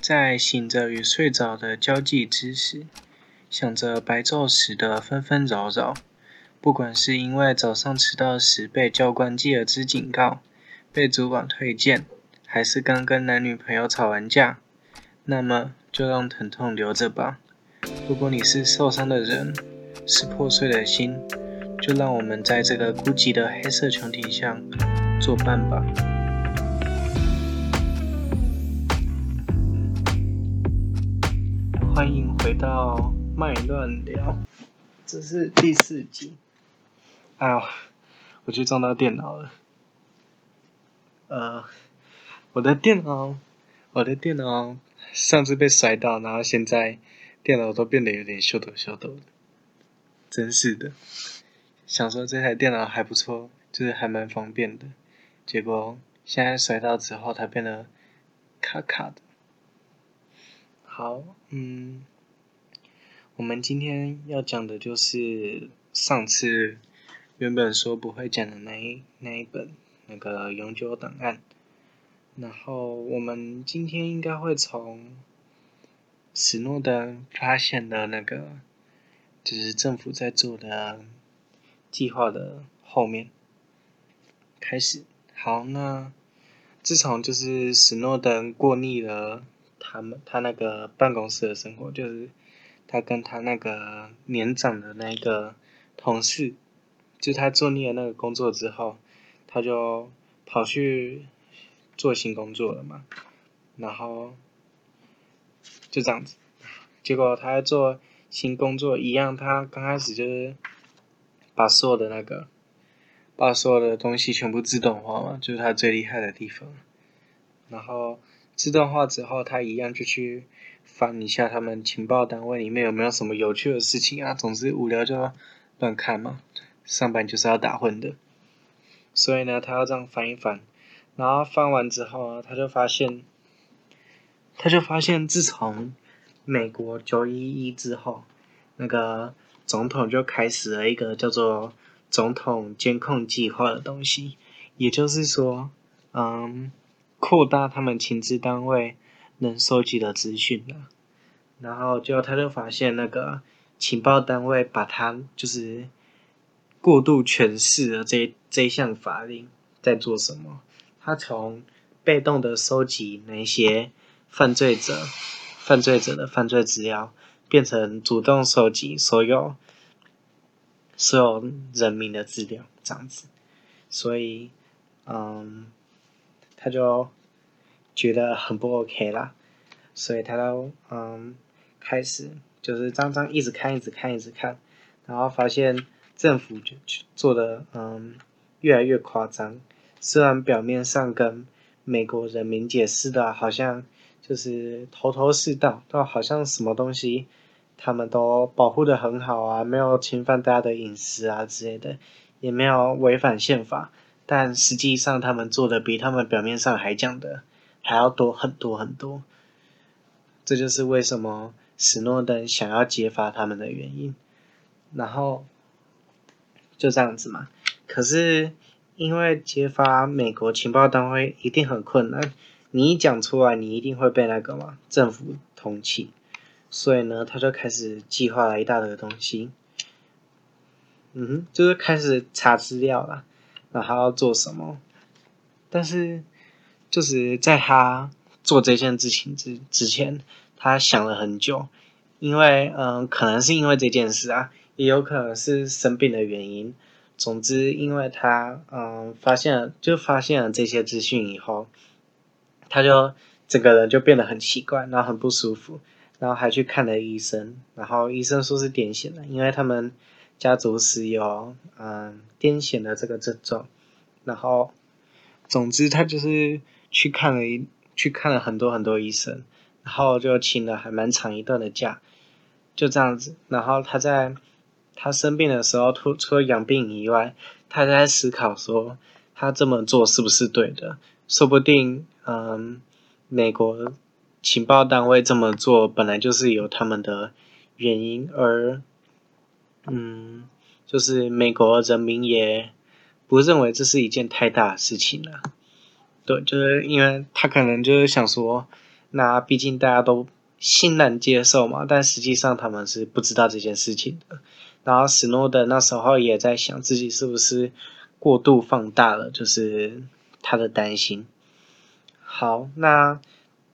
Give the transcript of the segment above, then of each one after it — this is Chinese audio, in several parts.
在醒着与睡着的交际之时，想着白昼时的纷纷扰扰。不管是因为早上迟到时被教官记了支警告，被主管推荐，还是刚跟男女朋友吵完架，那么就让疼痛留着吧。如果你是受伤的人，是破碎的心，就让我们在这个孤寂的黑色穹顶上作伴吧。欢迎回到麦乱聊，这是第四集。哎呦，我去撞到电脑了。呃，我的电脑，我的电脑上次被摔到，然后现在电脑都变得有点秀逗秀逗的。真是的，想说这台电脑还不错，就是还蛮方便的，结果现在摔到之后，它变得卡卡的。好，嗯，我们今天要讲的就是上次原本说不会讲的那一那一本那个永久档案，然后我们今天应该会从史诺登发现的那个，就是政府在做的计划的后面开始。好，那自从就是史诺登过腻了。他们他那个办公室的生活，就是他跟他那个年长的那个同事，就他做腻了那个工作之后，他就跑去做新工作了嘛，然后就这样子，结果他在做新工作一样，他刚开始就是把所有的那个把所有的东西全部自动化嘛，就是他最厉害的地方，然后。自动化之后，他一样就去翻一下他们情报单位里面有没有什么有趣的事情啊。总之无聊就乱看嘛，上班就是要打混的。所以呢，他要这样翻一翻，然后翻完之后呢，他就发现，他就发现自从美国九一一之后，那个总统就开始了一个叫做总统监控计划的东西，也就是说，嗯。扩大他们情治单位能收集的资讯了，然后就他就发现那个情报单位把他就是过度诠释了这这项法令在做什么。他从被动的收集那些犯罪者犯罪者的犯罪资料，变成主动收集所有所有人民的资料这样子。所以，嗯。他就觉得很不 OK 啦，所以他都嗯开始就是张张一直看一直看一直看，然后发现政府就做的嗯越来越夸张，虽然表面上跟美国人民解释的好像就是头头是道，都好像什么东西他们都保护的很好啊，没有侵犯大家的隐私啊之类的，也没有违反宪法。但实际上，他们做的比他们表面上还讲的还要多很多很多。这就是为什么史诺登想要揭发他们的原因。然后就这样子嘛。可是因为揭发美国情报单位一定很困难，你一讲出来，你一定会被那个嘛政府通缉。所以呢，他就开始计划了一大堆东西。嗯哼，就是开始查资料了。那他要做什么？但是，就是在他做这件事情之之前，他想了很久，因为嗯，可能是因为这件事啊，也有可能是生病的原因。总之，因为他嗯发现了，就发现了这些资讯以后，他就整个人就变得很奇怪，然后很不舒服，然后还去看了医生，然后医生说是癫痫了，因为他们。家族史有嗯癫痫的这个症状，然后总之他就是去看了一去看了很多很多医生，然后就请了还蛮长一段的假，就这样子。然后他在他生病的时候，除除了养病以外，他在思考说他这么做是不是对的？说不定嗯美国情报单位这么做本来就是有他们的原因而。嗯，就是美国人民也不认为这是一件太大的事情了。对，就是因为他可能就是想说，那毕竟大家都欣然接受嘛，但实际上他们是不知道这件事情的。然后史诺登那时候也在想自己是不是过度放大了，就是他的担心。好，那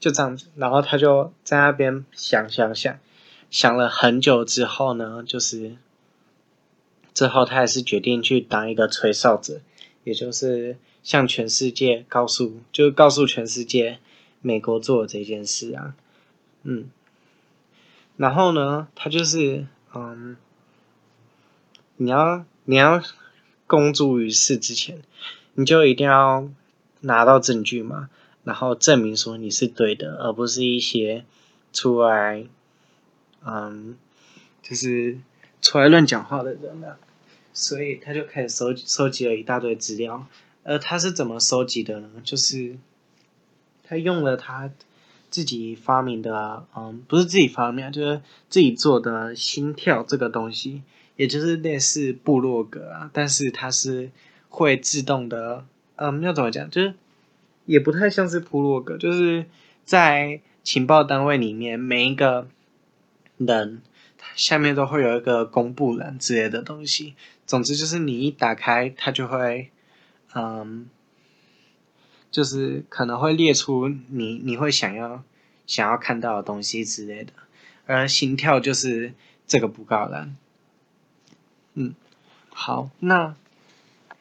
就这样子，然后他就在那边想想想，想了很久之后呢，就是之后他还是决定去当一个吹哨者，也就是向全世界告诉，就告诉全世界。美国做的这件事啊，嗯，然后呢，他就是，嗯，你要你要公诸于世之前，你就一定要拿到证据嘛，然后证明说你是对的，而不是一些出来，嗯，就是出来乱讲话的人了。所以他就开始收集收集了一大堆资料，而他是怎么收集的呢？就是。他用了他自己发明的，嗯，不是自己发明，就是自己做的心跳这个东西，也就是类似部落格啊，但是它是会自动的，嗯，要怎么讲？就是也不太像是部落格，就是在情报单位里面，每一个人下面都会有一个公布栏之类的东西。总之就是你一打开，它就会，嗯。就是可能会列出你你会想要想要看到的东西之类的，而心跳就是这个布告栏。嗯，好，那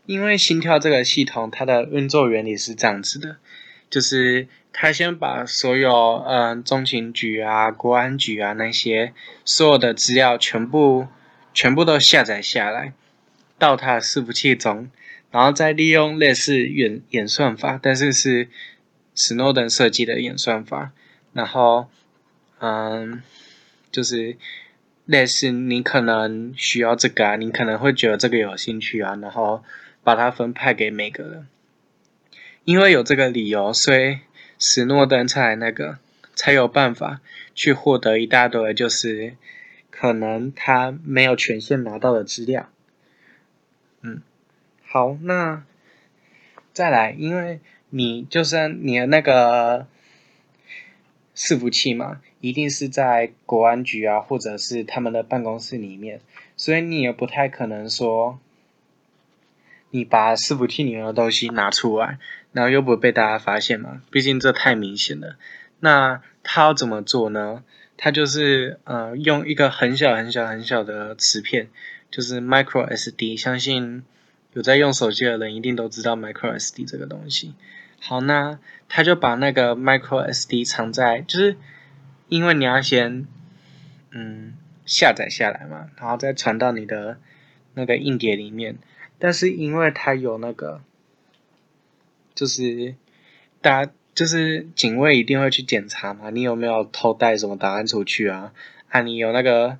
因为心跳这个系统它的运作原理是这样子的，就是他先把所有嗯、中情局啊、国安局啊那些所有的资料全部全部都下载下来到他的伺服器中。然后再利用类似演演算法，但是是史诺登设计的演算法。然后，嗯，就是类似你可能需要这个啊，你可能会觉得这个有兴趣啊，然后把它分派给每个人。因为有这个理由，所以史诺登才那个才有办法去获得一大堆，就是可能他没有权限拿到的资料。嗯。好，那再来，因为你就算你的那个伺服器嘛，一定是在国安局啊，或者是他们的办公室里面，所以你也不太可能说，你把伺服器里面的东西拿出来，然后又不会被大家发现嘛，毕竟这太明显了。那他要怎么做呢？他就是呃，用一个很小很小很小的磁片，就是 micro SD，相信。有在用手机的人一定都知道 micro SD 这个东西。好，那他就把那个 micro SD 藏在，就是因为你要先嗯下载下来嘛，然后再传到你的那个硬碟里面。但是因为他有那个，就是大家就是警卫一定会去检查嘛，你有没有偷带什么档案出去啊？啊，你有那个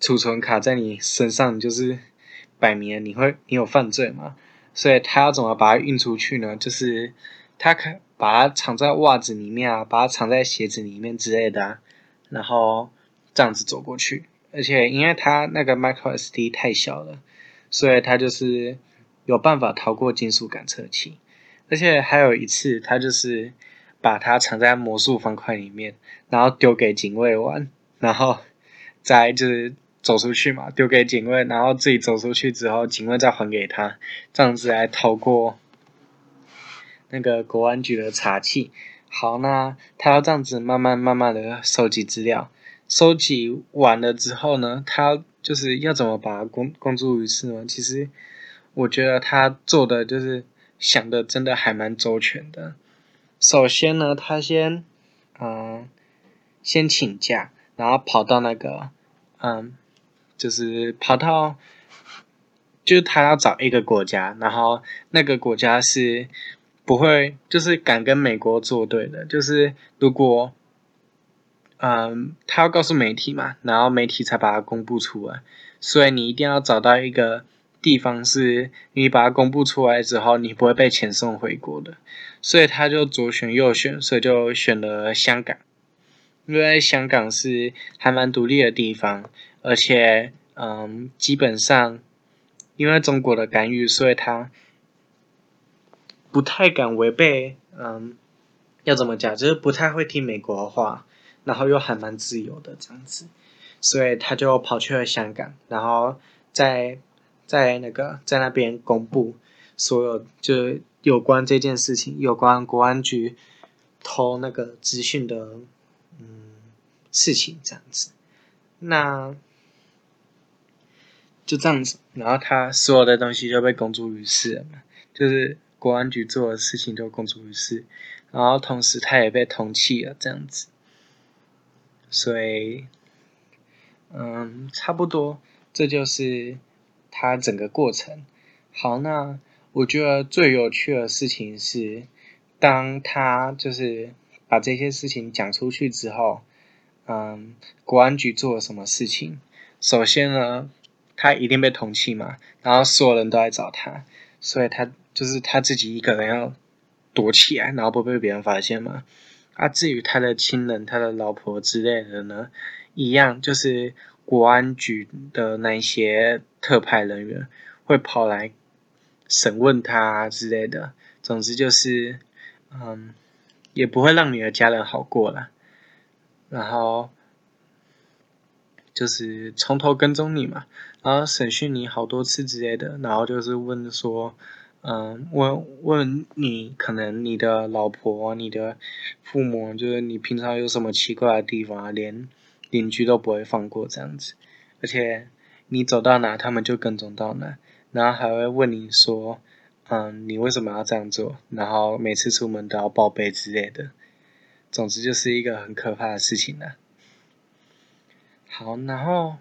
储存卡在你身上，就是。摆明你会你有犯罪嘛？所以他要怎么把它运出去呢？就是他可把它藏在袜子里面啊，把它藏在鞋子里面之类的啊，然后这样子走过去。而且因为他那个 micro SD 太小了，所以他就是有办法逃过金属感测器。而且还有一次，他就是把它藏在魔术方块里面，然后丢给警卫玩，然后再就是。走出去嘛，丢给警卫，然后自己走出去之后，警卫再还给他，这样子来逃过那个国安局的查器。好，那他要这样子慢慢慢慢的收集资料，收集完了之后呢，他就是要怎么把它公公诸于世呢？其实我觉得他做的就是想的真的还蛮周全的。首先呢，他先嗯先请假，然后跑到那个嗯。就是跑到，就是他要找一个国家，然后那个国家是不会，就是敢跟美国作对的。就是如果，嗯，他要告诉媒体嘛，然后媒体才把它公布出来。所以你一定要找到一个地方，是你把它公布出来之后，你不会被遣送回国的。所以他就左选右选，所以就选了香港，因为香港是还蛮独立的地方。而且，嗯，基本上，因为中国的干预，所以他不太敢违背，嗯，要怎么讲，就是不太会听美国的话，然后又还蛮自由的这样子，所以他就跑去了香港，然后在在那个在那边公布所有就有关这件事情，有关国安局偷那个资讯的嗯事情这样子，那就这样子，然后他所有的东西就被公诸于世了嘛，就是国安局做的事情就公诸于世。然后同时，他也被通缉了，这样子，所以，嗯，差不多，这就是他整个过程。好，那我觉得最有趣的事情是，当他就是把这些事情讲出去之后，嗯，国安局做了什么事情？首先呢，他一定被通缉嘛，然后所有人都来找他，所以他就是他自己一个人要。躲起来，然后不被别人发现嘛。啊，至于他的亲人、他的老婆之类的呢，一样就是国安局的那些特派人员会跑来审问他之类的。总之就是，嗯，也不会让你的家人好过了。然后就是从头跟踪你嘛，然后审讯你好多次之类的，然后就是问说。嗯，问问你，可能你的老婆、你的父母，就是你平常有什么奇怪的地方，连邻居都不会放过这样子，而且你走到哪，他们就跟踪到哪，然后还会问你说，嗯，你为什么要这样做？然后每次出门都要报备之类的，总之就是一个很可怕的事情了。好，然后。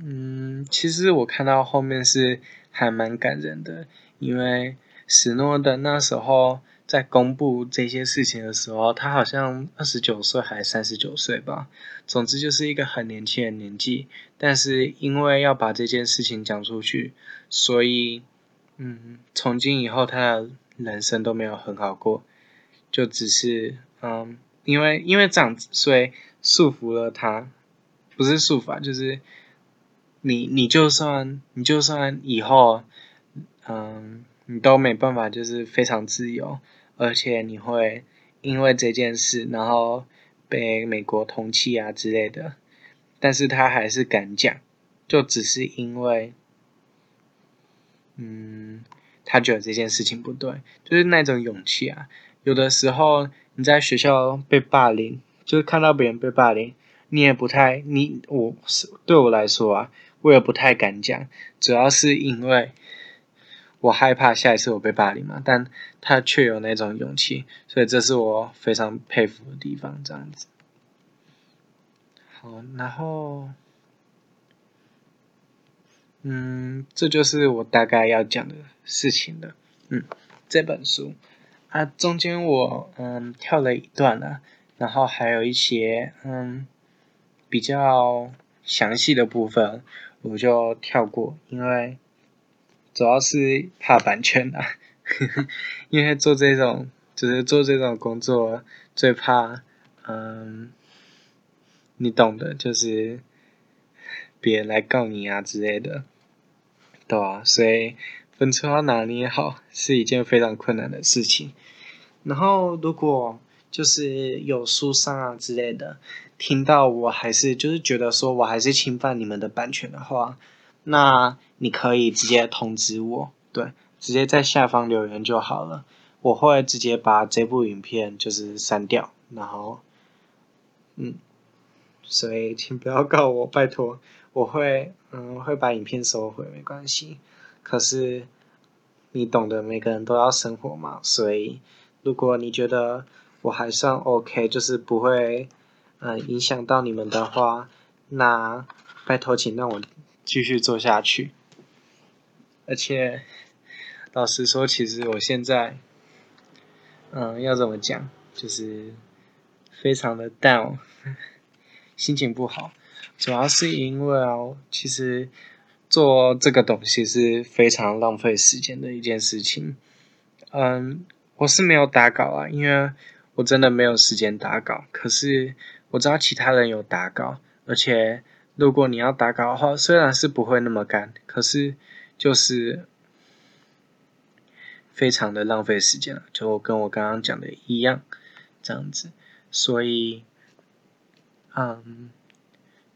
嗯，其实我看到后面是还蛮感人的，因为史诺登那时候在公布这些事情的时候，他好像二十九岁还三十九岁吧，总之就是一个很年轻的年纪。但是因为要把这件事情讲出去，所以嗯，从今以后他的人生都没有很好过，就只是嗯，因为因为长，所以束缚了他，不是束缚，就是。你你就算你就算以后，嗯，你都没办法，就是非常自由，而且你会因为这件事，然后被美国通缉啊之类的。但是他还是敢讲，就只是因为，嗯，他觉得这件事情不对，就是那种勇气啊。有的时候你在学校被霸凌，就是看到别人被霸凌，你也不太，你我是对我来说啊。我也不太敢讲，主要是因为我害怕下一次我被霸凌嘛。但他却有那种勇气，所以这是我非常佩服的地方。这样子，好，然后，嗯，这就是我大概要讲的事情了。嗯，这本书啊，中间我嗯跳了一段了，然后还有一些嗯比较详细的部分。我就跳过，因为主要是怕版权啊，因为做这种就是做这种工作最怕，嗯，你懂的，就是别人来告你啊之类的，对啊，所以分寸要拿捏好是一件非常困难的事情。然后如果就是有书商啊之类的。听到我还是就是觉得说我还是侵犯你们的版权的话，那你可以直接通知我，对，直接在下方留言就好了，我会直接把这部影片就是删掉，然后，嗯，所以请不要告我，拜托，我会嗯会把影片收回，没关系。可是你懂得，每个人都要生活嘛，所以如果你觉得我还算 OK，就是不会。嗯，影响到你们的话，那拜托，请让我继续做下去。而且，老实说，其实我现在，嗯，要怎么讲，就是非常的 down，心情不好。主要是因为哦，其实做这个东西是非常浪费时间的一件事情。嗯，我是没有打稿啊，因为我真的没有时间打稿。可是。我知道其他人有打稿，而且如果你要打稿的话，虽然是不会那么干，可是就是非常的浪费时间了，就跟我刚刚讲的一样，这样子。所以，嗯，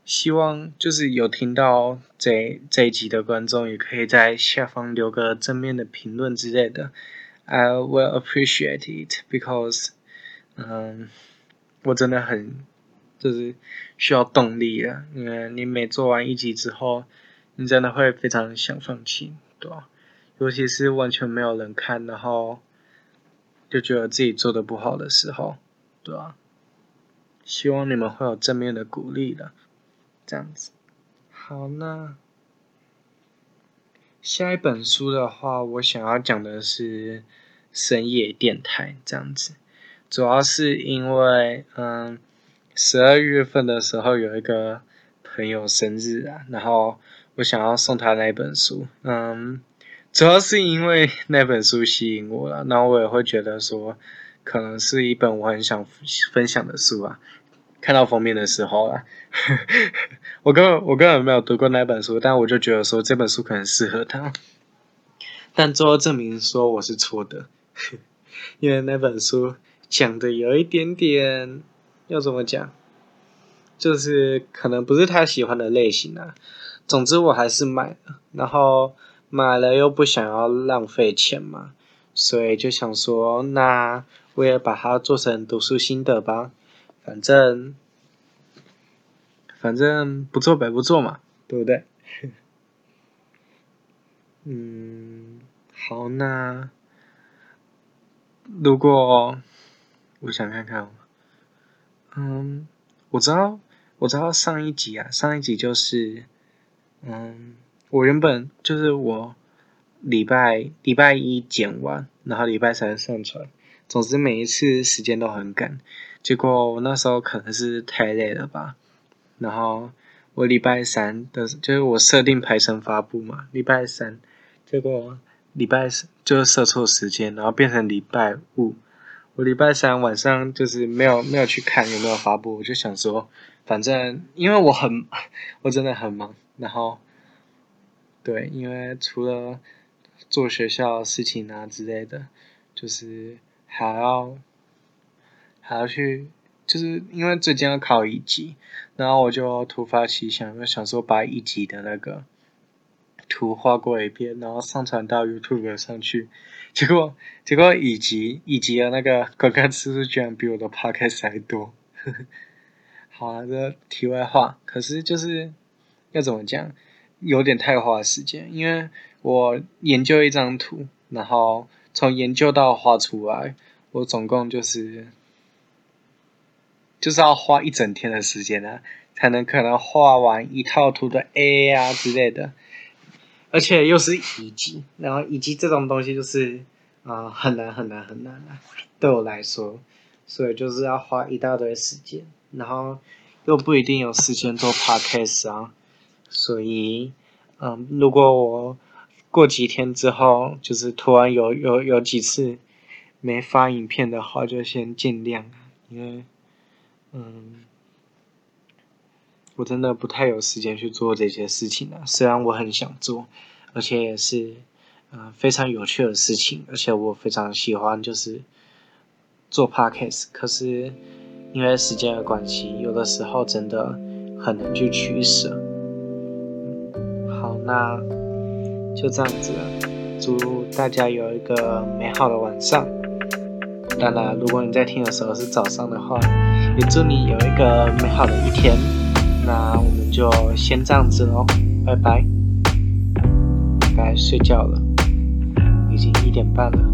希望就是有听到这这一集的观众，也可以在下方留个正面的评论之类的。I will appreciate it because，嗯，我真的很就是需要动力啊，因为你每做完一集之后，你真的会非常想放弃，对吧？尤其是完全没有人看，然后就觉得自己做的不好的时候，对吧？希望你们会有正面的鼓励的，这样子。好，那下一本书的话，我想要讲的是深夜电台这样子。主要是因为，嗯，十二月份的时候有一个朋友生日啊，然后我想要送他那本书，嗯，主要是因为那本书吸引我了，然后我也会觉得说。可能是一本我很想分享的书啊！看到封面的时候啊，我根本我根本没有读过那本书，但我就觉得说这本书可能适合他。但最后证明说我是错的，因为那本书讲的有一点点要怎么讲，就是可能不是他喜欢的类型啊。总之我还是买了，然后买了又不想要浪费钱嘛，所以就想说那。我也把它做成读书心得吧，反正反正不做白不做嘛，对不对？嗯，好，那如果我想看看，嗯，我知道我知道上一集啊，上一集就是，嗯，我原本就是我礼拜礼拜一剪完，然后礼拜三上传。总之每一次时间都很赶，结果我那时候可能是太累了吧，然后我礼拜三的，就是我设定排程发布嘛，礼拜三，结果礼拜四就设错时间，然后变成礼拜五，我礼拜三晚上就是没有没有去看有没有发布，我就想说，反正因为我很 我真的很忙，然后对，因为除了做学校事情啊之类的，就是。还要还要去，就是因为最近要考一级，然后我就突发奇想，就想说把一级的那个图画过一遍，然后上传到 YouTube 上去。结果结果以及以及的那个观看次数居然比我的 Podcast 还多。呵 呵好啊，这题外话，可是就是要怎么讲，有点太花时间，因为我研究一张图，然后。从研究到画出来，我总共就是就是要花一整天的时间啊，才能可能画完一套图的 A 啊之类的，而且又是乙级，然后乙级这种东西就是啊、呃、很难很难很难啊，对我来说，所以就是要花一大堆时间，然后又不一定有时间做 Podcast 啊，所以嗯，如果我。过几天之后，就是突然有有有几次没发影片的话，就先见谅，因为嗯，我真的不太有时间去做这些事情了。虽然我很想做，而且也是、非常有趣的事情，而且我非常喜欢就是做 podcast，可是因为时间的关系，有的时候真的很难去取舍。好，那。就这样子了，祝大家有一个美好的晚上。当然，如果你在听的时候是早上的话，也祝你有一个美好的一天。那我们就先这样子喽，拜拜。该睡觉了，已经一点半了。